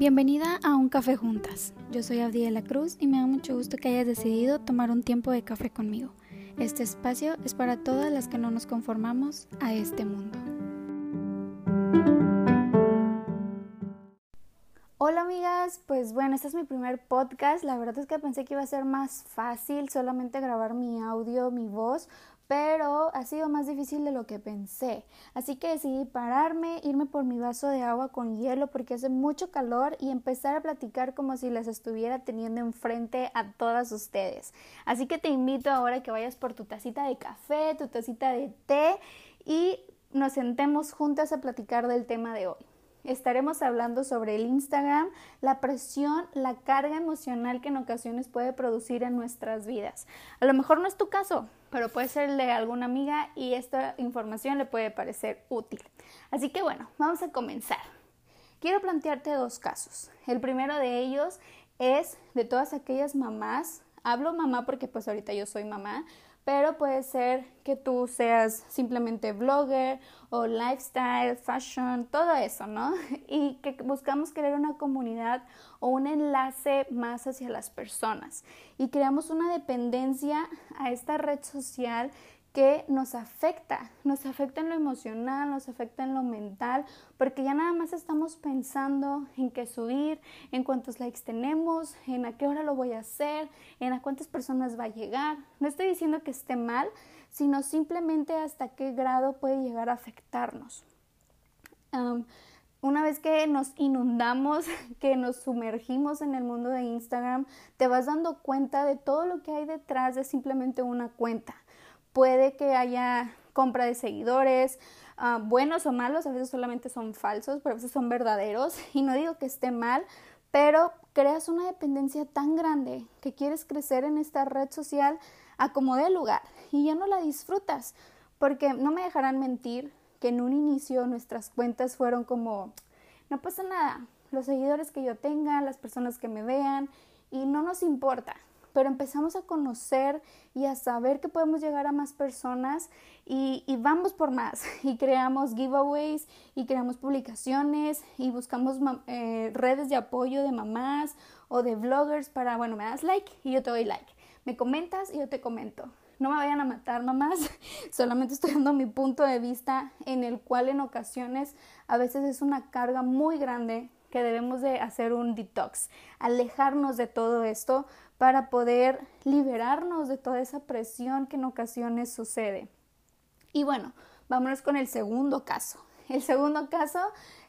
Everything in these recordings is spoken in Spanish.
Bienvenida a Un Café Juntas. Yo soy la Cruz y me da mucho gusto que hayas decidido tomar un tiempo de café conmigo. Este espacio es para todas las que no nos conformamos a este mundo. Hola amigas, pues bueno, este es mi primer podcast. La verdad es que pensé que iba a ser más fácil solamente grabar mi audio, mi voz, pero ha sido más difícil de lo que pensé. Así que decidí pararme, irme por mi vaso de agua con hielo porque hace mucho calor y empezar a platicar como si las estuviera teniendo enfrente a todas ustedes. Así que te invito ahora que vayas por tu tacita de café, tu tacita de té y nos sentemos juntas a platicar del tema de hoy. Estaremos hablando sobre el Instagram, la presión, la carga emocional que en ocasiones puede producir en nuestras vidas. A lo mejor no es tu caso, pero puede ser de alguna amiga y esta información le puede parecer útil. Así que bueno, vamos a comenzar. Quiero plantearte dos casos. El primero de ellos es de todas aquellas mamás, hablo mamá porque pues ahorita yo soy mamá, pero puede ser que tú seas simplemente blogger o lifestyle, fashion, todo eso, ¿no? Y que buscamos crear una comunidad o un enlace más hacia las personas y creamos una dependencia a esta red social que nos afecta, nos afecta en lo emocional, nos afecta en lo mental, porque ya nada más estamos pensando en qué subir, en cuántos likes tenemos, en a qué hora lo voy a hacer, en a cuántas personas va a llegar. No estoy diciendo que esté mal, sino simplemente hasta qué grado puede llegar a afectarnos. una vez que nos inundamos, que nos sumergimos en el mundo de Instagram, te vas dando cuenta de todo lo que hay detrás de simplemente una cuenta puede que haya compra de seguidores, ah, buenos o malos, a veces solamente son falsos, pero a veces son verdaderos, y no digo que esté mal, pero creas una dependencia tan grande que quieres crecer en esta red social a lugar y ya no la disfrutas, porque no me dejarán mentir que en un inicio nuestras cuentas fueron como, no pasa nada, los seguidores que yo tenga, las personas que me vean, y no nos importa, pero empezamos a conocer y a saber que podemos llegar a más personas y, vamos por más y creamos giveaways y creamos publicaciones y buscamos eh, redes de apoyo de mamás o de vloggers para, bueno, me das like y yo te doy like, me comentas y yo te comento. No me vayan a matar, mamás. Solamente estoy dando mi punto de vista en el cual en ocasiones a veces es una carga muy grande que debemos de hacer un detox, alejarnos de todo esto para poder liberarnos de toda esa presión que en ocasiones sucede. Y bueno, vámonos con el segundo caso. El segundo caso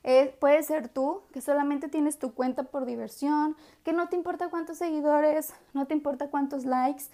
eh, puede ser tú, que solamente tienes tu cuenta por diversión, que no te importa cuántos seguidores, no te importa cuántos likes,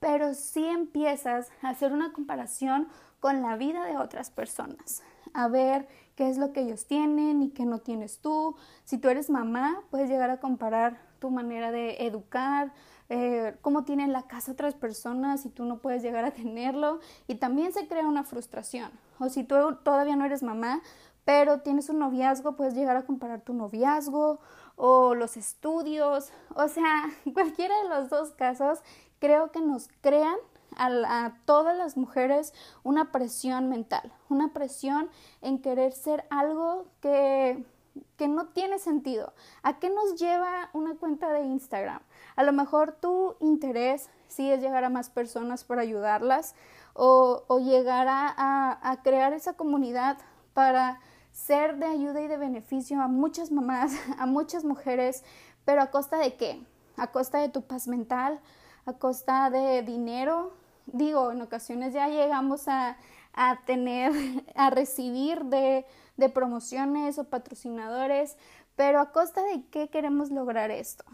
pero sí empiezas a hacer una comparación con la vida de otras personas, a ver qué es lo que ellos tienen y qué no tienes tú. Si tú eres mamá, puedes llegar a comparar tu manera de educar, eh, cómo tienen la casa otras personas y tú no puedes llegar a tenerlo y también se crea una frustración. O si tú todavía no eres mamá, pero tienes un noviazgo, puedes llegar a comparar tu noviazgo o los estudios, o sea, cualquiera de los dos casos creo que nos crean a, a, todas las mujeres una presión mental, una presión en querer ser algo que, que no tiene sentido. ¿A qué nos lleva una cuenta de Instagram? A lo mejor tu interés sí es llegar a más personas para ayudarlas o, llegar a, crear esa comunidad para ser de ayuda y de beneficio a muchas mamás, a muchas mujeres, pero a costa de qué? A costa de tu paz mental, a costa de dinero. Digo, en ocasiones ya llegamos a, tener, a recibir de, de promociones o patrocinadores, pero a costa de qué queremos lograr esto.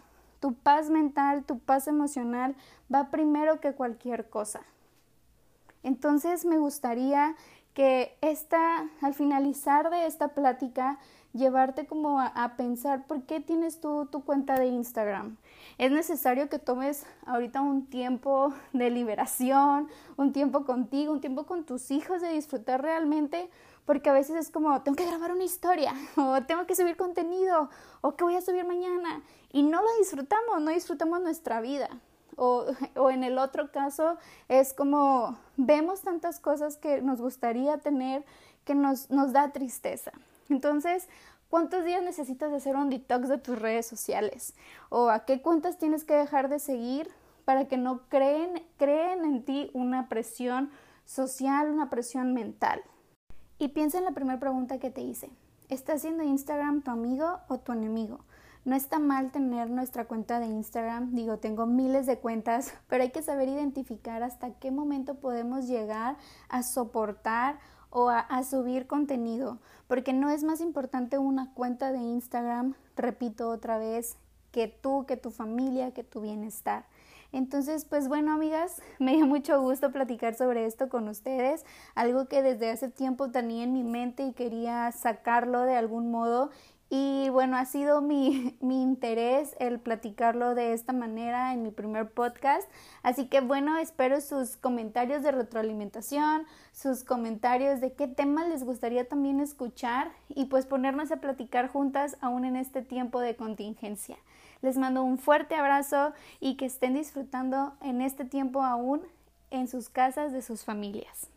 Tu paz mental, tu paz emocional va primero que cualquier cosa. Entonces me gustaría que esta, al finalizar de esta plática, llevarte como a, pensar por qué tienes tú tu cuenta de Instagram. Es necesario que tomes ahorita un tiempo de liberación, un tiempo contigo, un tiempo con tus hijos de disfrutar realmente porque a veces es como, tengo que grabar una historia, o tengo que subir contenido, o que voy a subir mañana, y no lo disfrutamos, no disfrutamos nuestra vida. O, o en el otro caso es como, vemos tantas cosas que nos gustaría tener que nos, nos da tristeza. Entonces, ¿Cuántos días necesitas hacer un detox de tus redes sociales? ¿O a qué cuentas tienes que dejar de seguir para que no creen, creen en ti una presión social, una presión mental? Y piensa en la primera pregunta que te hice. ¿Está siendo Instagram tu amigo o tu enemigo? No está mal tener nuestra cuenta de Instagram, digo, tengo miles de cuentas, pero hay que saber identificar hasta qué momento podemos llegar a soportar o a, subir contenido, porque no es más importante una cuenta de Instagram, repito otra vez, que tú, que tu familia, que tu bienestar. Entonces, pues bueno, amigas, me dio mucho gusto platicar sobre esto con ustedes, algo que desde hace tiempo tenía en mi mente y quería sacarlo de algún modo y bueno, ha sido mi, mi, interés el platicarlo de esta manera en mi primer podcast. Así que bueno, espero sus comentarios de retroalimentación, sus comentarios de qué temas les gustaría también escuchar y pues ponernos a platicar juntas aún en este tiempo de contingencia. Les mando un fuerte abrazo y que estén disfrutando en este tiempo aún en sus casas de sus familias.